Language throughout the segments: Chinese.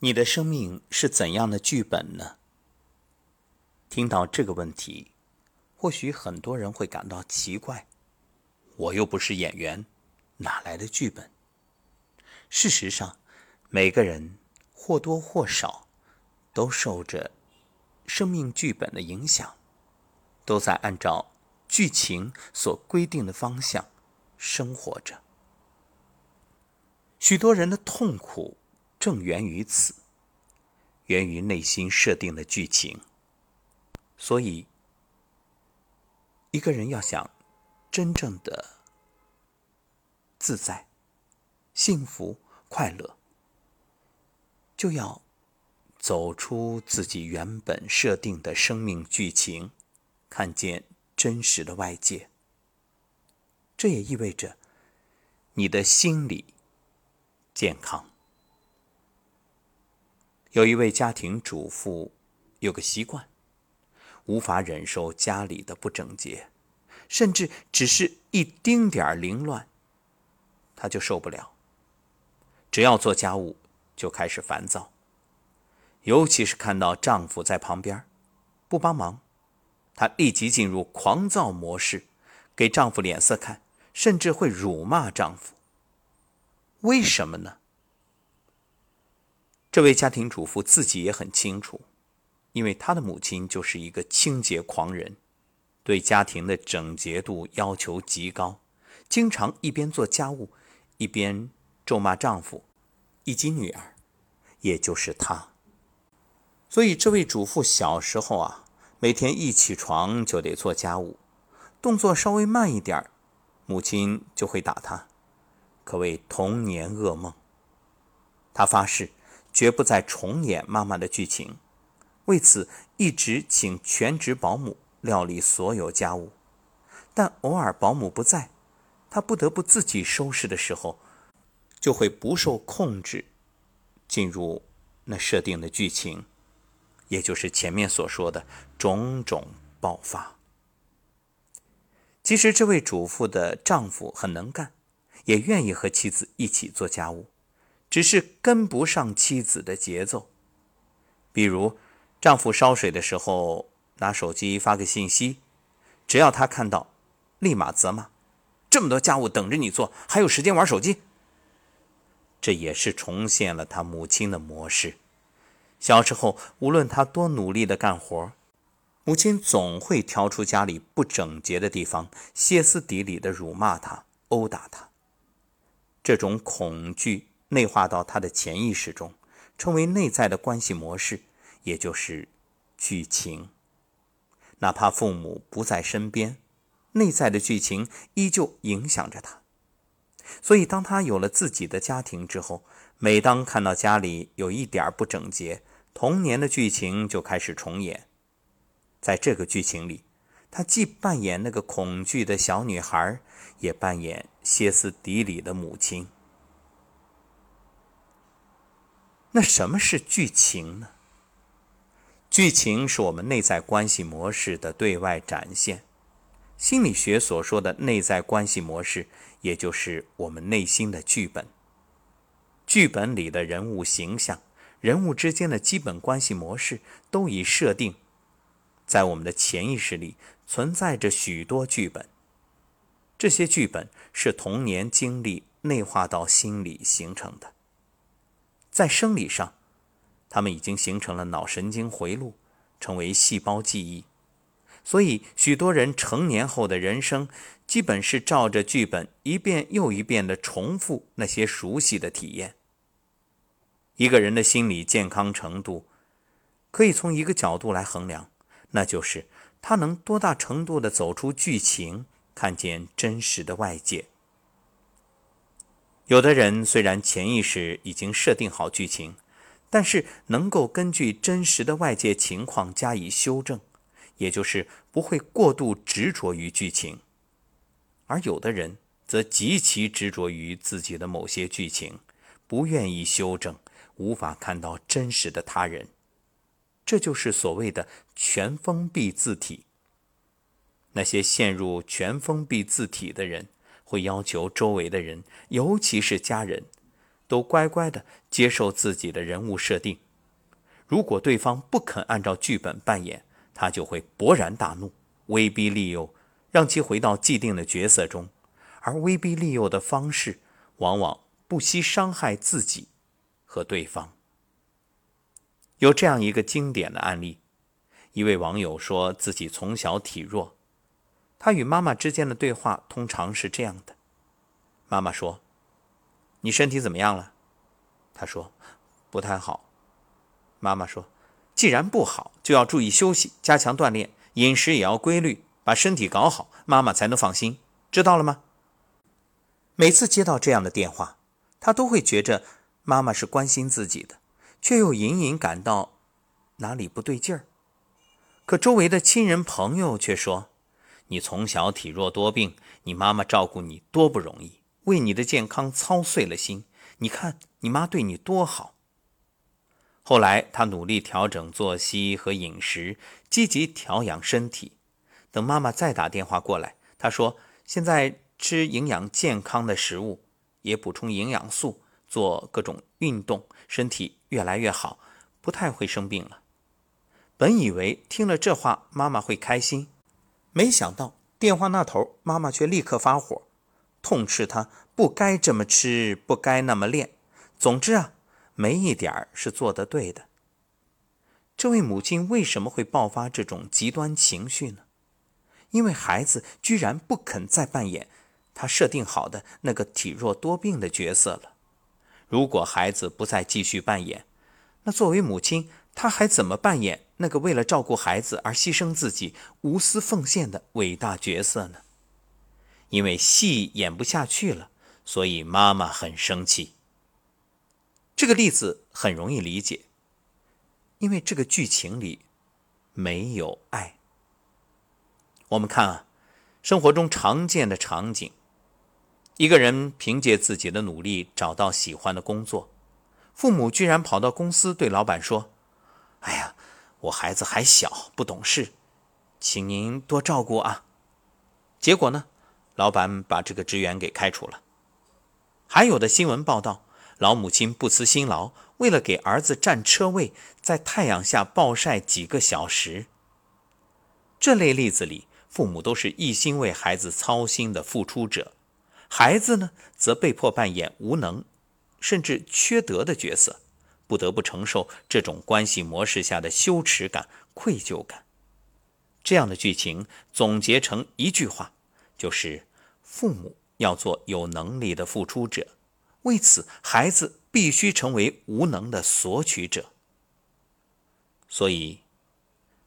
你的生命是怎样的剧本呢？听到这个问题，或许很多人会感到奇怪：我又不是演员，哪来的剧本？事实上，每个人或多或少都受着生命剧本的影响，都在按照剧情所规定的方向生活着。许多人的痛苦。正源于此，源于内心设定的剧情。所以，一个人要想真正的自在、幸福、快乐，就要走出自己原本设定的生命剧情，看见真实的外界。这也意味着你的心理健康。有一位家庭主妇，有个习惯，无法忍受家里的不整洁，甚至只是一丁点儿凌乱，她就受不了。只要做家务，就开始烦躁。尤其是看到丈夫在旁边不帮忙，她立即进入狂躁模式，给丈夫脸色看，甚至会辱骂丈夫。为什么呢？这位家庭主妇自己也很清楚，因为她的母亲就是一个清洁狂人，对家庭的整洁度要求极高，经常一边做家务，一边咒骂丈夫以及女儿，也就是她。所以，这位主妇小时候啊，每天一起床就得做家务，动作稍微慢一点母亲就会打她，可谓童年噩梦。她发誓。绝不再重演妈妈的剧情，为此一直请全职保姆料理所有家务。但偶尔保姆不在，他不得不自己收拾的时候，就会不受控制，进入那设定的剧情，也就是前面所说的种种爆发。其实这位主妇的丈夫很能干，也愿意和妻子一起做家务。只是跟不上妻子的节奏，比如丈夫烧水的时候拿手机发个信息，只要他看到，立马责骂：“这么多家务等着你做，还有时间玩手机？”这也是重现了他母亲的模式。小时候，无论他多努力的干活，母亲总会挑出家里不整洁的地方，歇斯底里的辱骂他、殴打他。这种恐惧。内化到他的潜意识中，称为内在的关系模式，也就是剧情。哪怕父母不在身边，内在的剧情依旧影响着他。所以，当他有了自己的家庭之后，每当看到家里有一点不整洁，童年的剧情就开始重演。在这个剧情里，他既扮演那个恐惧的小女孩，也扮演歇斯底里的母亲。那什么是剧情呢？剧情是我们内在关系模式的对外展现。心理学所说的内在关系模式，也就是我们内心的剧本。剧本里的人物形象、人物之间的基本关系模式，都已设定。在我们的潜意识里存在着许多剧本。这些剧本是童年经历内化到心里形成的。在生理上，他们已经形成了脑神经回路，成为细胞记忆。所以，许多人成年后的人生，基本是照着剧本一遍又一遍地重复那些熟悉的体验。一个人的心理健康程度，可以从一个角度来衡量，那就是他能多大程度地走出剧情，看见真实的外界。有的人虽然潜意识已经设定好剧情，但是能够根据真实的外界情况加以修正，也就是不会过度执着于剧情；而有的人则极其执着于自己的某些剧情，不愿意修正，无法看到真实的他人。这就是所谓的全封闭字体。那些陷入全封闭字体的人。会要求周围的人，尤其是家人，都乖乖的接受自己的人物设定。如果对方不肯按照剧本扮演，他就会勃然大怒，威逼利诱，让其回到既定的角色中。而威逼利诱的方式，往往不惜伤害自己和对方。有这样一个经典的案例：一位网友说自己从小体弱，他与妈妈之间的对话通常是这样的：妈妈说。你身体怎么样了？他说不太好。妈妈说，既然不好，就要注意休息，加强锻炼，饮食也要规律，把身体搞好，妈妈才能放心。知道了吗？每次接到这样的电话，他都会觉着妈妈是关心自己的，却又隐隐感到哪里不对劲儿。可周围的亲人朋友却说：“你从小体弱多病，你妈妈照顾你多不容易。”为你的健康操碎了心，你看你妈对你多好。后来他努力调整作息和饮食，积极调养身体。等妈妈再打电话过来，他说：“现在吃营养健康的食物，也补充营养素，做各种运动，身体越来越好，不太会生病了。”本以为听了这话妈妈会开心，没想到电话那头妈妈却立刻发火。痛斥他不该这么吃，不该那么练。总之啊，没一点儿是做得对的。这位母亲为什么会爆发这种极端情绪呢？因为孩子居然不肯再扮演他设定好的那个体弱多病的角色了。如果孩子不再继续扮演，那作为母亲，他还怎么扮演那个为了照顾孩子而牺牲自己、无私奉献的伟大角色呢？因为戏演不下去了，所以妈妈很生气。这个例子很容易理解，因为这个剧情里没有爱。我们看啊，生活中常见的场景：一个人凭借自己的努力找到喜欢的工作，父母居然跑到公司对老板说：“哎呀，我孩子还小，不懂事，请您多照顾啊。”结果呢？老板把这个职员给开除了。还有的新闻报道，老母亲不辞辛劳，为了给儿子占车位，在太阳下暴晒几个小时。这类例子里，父母都是一心为孩子操心的付出者，孩子呢，则被迫扮演无能，甚至缺德的角色，不得不承受这种关系模式下的羞耻感、愧疚感。这样的剧情总结成一句话。就是父母要做有能力的付出者，为此孩子必须成为无能的索取者。所以，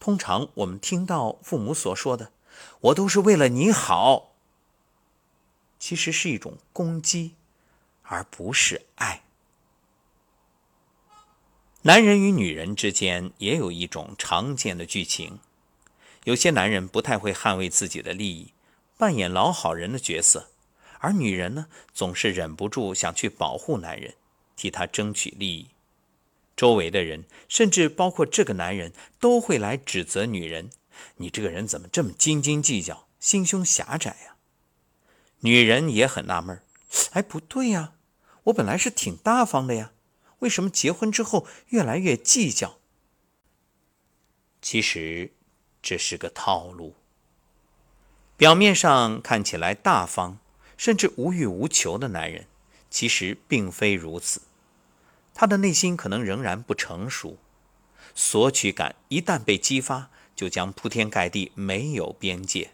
通常我们听到父母所说的“我都是为了你好”，其实是一种攻击，而不是爱。男人与女人之间也有一种常见的剧情，有些男人不太会捍卫自己的利益。扮演老好人的角色，而女人呢，总是忍不住想去保护男人，替他争取利益。周围的人，甚至包括这个男人，都会来指责女人：“你这个人怎么这么斤斤计较，心胸狭窄呀？”女人也很纳闷：“哎，不对呀，我本来是挺大方的呀，为什么结婚之后越来越计较？”其实，这是个套路。表面上看起来大方，甚至无欲无求的男人，其实并非如此。他的内心可能仍然不成熟，索取感一旦被激发，就将铺天盖地，没有边界。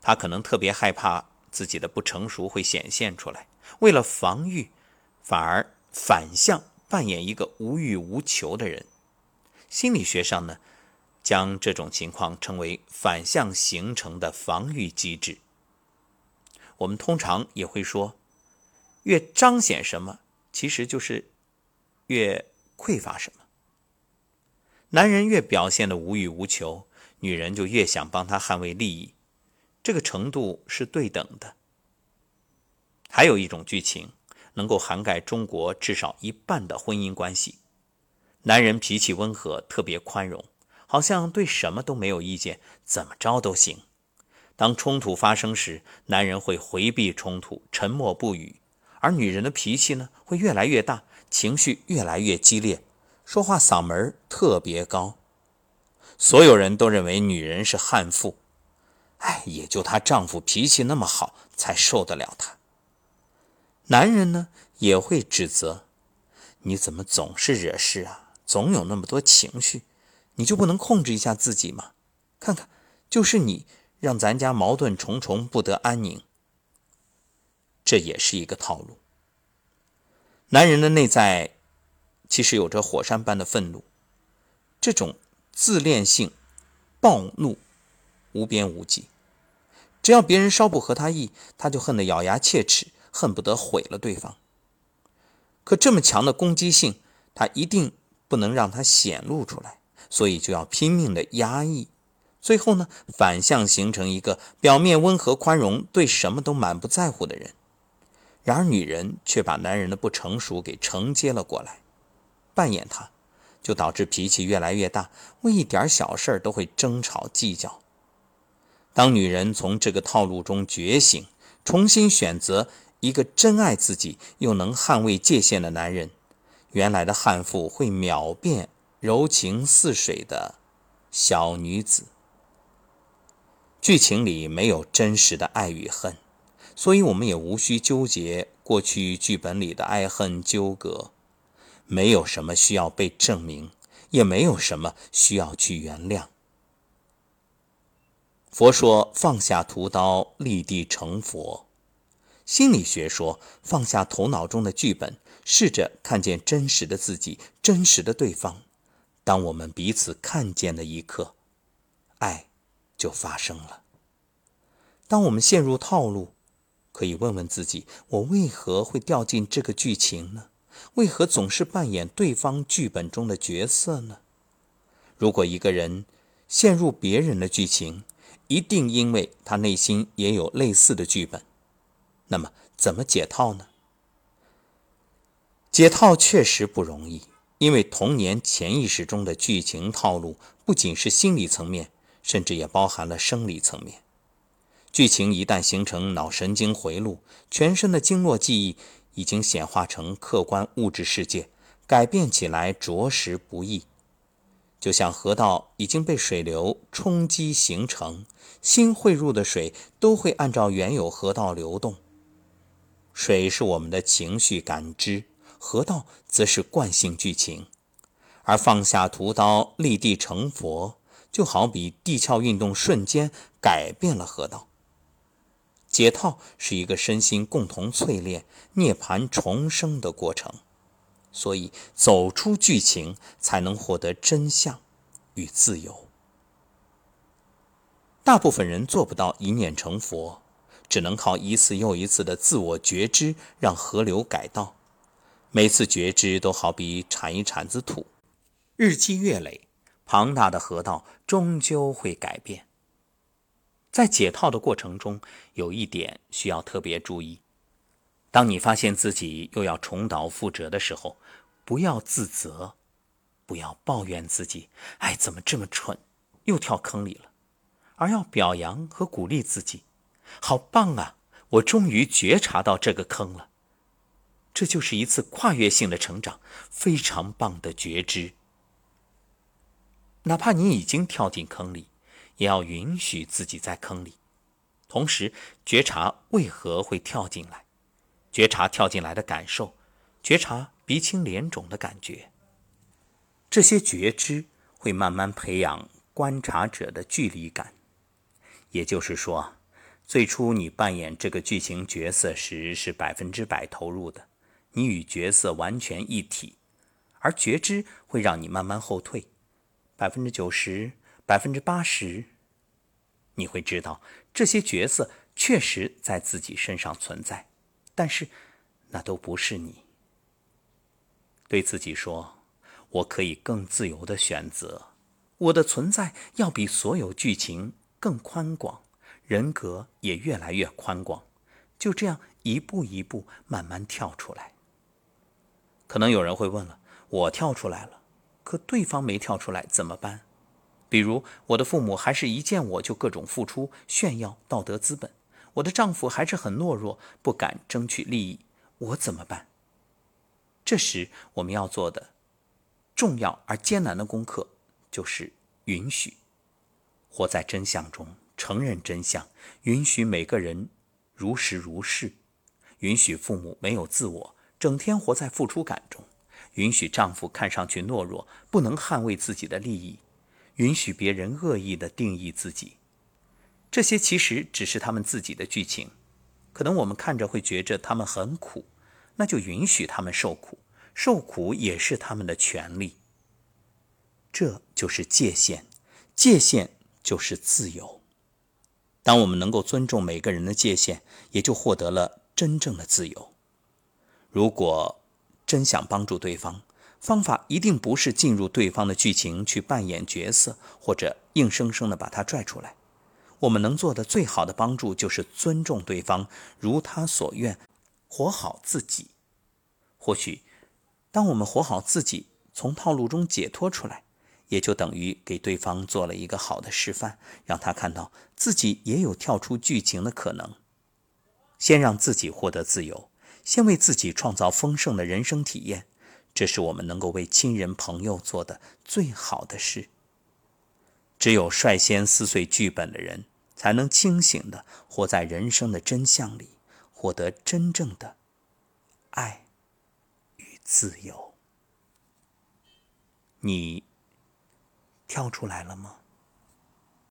他可能特别害怕自己的不成熟会显现出来，为了防御，反而反向扮演一个无欲无求的人。心理学上呢？将这种情况称为反向形成的防御机制。我们通常也会说，越彰显什么，其实就是越匮乏什么。男人越表现的无欲无求，女人就越想帮他捍卫利益，这个程度是对等的。还有一种剧情能够涵盖中国至少一半的婚姻关系：男人脾气温和，特别宽容。好像对什么都没有意见，怎么着都行。当冲突发生时，男人会回避冲突，沉默不语；而女人的脾气呢会越来越大，情绪越来越激烈，说话嗓门特别高。所有人都认为女人是悍妇，哎，也就她丈夫脾气那么好，才受得了她。男人呢也会指责，你怎么总是惹事啊？总有那么多情绪，你就不能控制一下自己吗？看看，就是你让咱家矛盾重重，不得安宁。这也是一个套路。男人的内在其实有着火山般的愤怒，这种自恋性、暴怒无边无际。只要别人稍不合他意，他就恨得咬牙切齿，恨不得毁了对方。可这么强的攻击性，他一定不能让他显露出来，所以就要拼命的压抑。最后呢，反向形成一个表面温和宽容、对什么都满不在乎的人。然而，女人却把男人的不成熟给承接了过来，扮演他，就导致脾气越来越大，为一点小事都会争吵计较。当女人从这个套路中觉醒，重新选择一个真爱自己又能捍卫界限的男人，原来的悍妇会秒变柔情似水的小女子。剧情里没有真实的爱与恨。所以，我们也无需纠结过去剧本里的爱恨纠葛，没有什么需要被证明，也没有什么需要去原谅。佛说放下屠刀，立地成佛；心理学说放下头脑中的剧本，试着看见真实的自己，真实的对方。当我们彼此看见的一刻，爱就发生了。当我们陷入套路，可以问问自己：我为何会掉进这个剧情呢？为何总是扮演对方剧本中的角色呢？如果一个人陷入别人的剧情，一定因为他内心也有类似的剧本。那么，怎么解套呢？解套确实不容易，因为童年潜意识中的剧情套路不仅是心理层面，甚至也包含了生理层面。剧情一旦形成脑神经回路，全身的经络记忆已经显化成客观物质世界，改变起来着实不易。就像河道已经被水流冲击形成，新汇入的水都会按照原有河道流动。水是我们的情绪感知，河道则是惯性剧情。而放下屠刀，立地成佛，就好比地壳运动瞬间改变了河道。解套是一个身心共同淬炼、涅槃重生的过程，所以走出剧情才能获得真相与自由。大部分人做不到一念成佛，只能靠一次又一次的自我觉知，让河流改道。每次觉知都好比铲一铲子土，日积月累，庞大的河道终究会改变。在解套的过程中，有一点需要特别注意：当你发现自己又要重蹈覆辙的时候，不要自责，不要抱怨自己“哎，怎么这么蠢，又跳坑里了”，而要表扬和鼓励自己：“好棒啊，我终于觉察到这个坑了。”这就是一次跨越性的成长，非常棒的觉知。哪怕你已经跳进坑里。也要允许自己在坑里，同时觉察为何会跳进来，觉察跳进来的感受，觉察鼻青脸肿的感觉。这些觉知会慢慢培养观察者的距离感。也就是说，最初你扮演这个剧情角色时是百分之百投入的，你与角色完全一体，而觉知会让你慢慢后退，百分之九十。百分之八十，你会知道这些角色确实在自己身上存在，但是那都不是你。对自己说：“我可以更自由的选择，我的存在要比所有剧情更宽广，人格也越来越宽广。”就这样一步一步慢慢跳出来。可能有人会问了：“我跳出来了，可对方没跳出来，怎么办？”比如，我的父母还是一见我就各种付出、炫耀道德资本；我的丈夫还是很懦弱，不敢争取利益；我怎么办？这时我们要做的重要而艰难的功课，就是允许，活在真相中，承认真相，允许每个人如实如是，允许父母没有自我，整天活在付出感中，允许丈夫看上去懦弱，不能捍卫自己的利益，允许别人恶意的定义自己。这些其实只是他们自己的剧情，可能我们看着会觉着他们很苦。那就允许他们受苦，受苦也是他们的权利。这就是界限，界限就是自由。当我们能够尊重每个人的界限，也就获得了真正的自由。如果真想帮助对方，方法一定不是进入对方的剧情去扮演角色，或者硬生生的把他拽出来。我们能做的最好的帮助，就是尊重对方，如他所愿。活好自己，或许，当我们活好自己，从套路中解脱出来，也就等于给对方做了一个好的示范，让他看到自己也有跳出剧情的可能。先让自己获得自由，先为自己创造丰盛的人生体验，这是我们能够为亲人朋友做的最好的事。只有率先撕碎剧本的人，才能清醒的活在人生的真相里。获得真正的爱与自由，你跳出来了吗？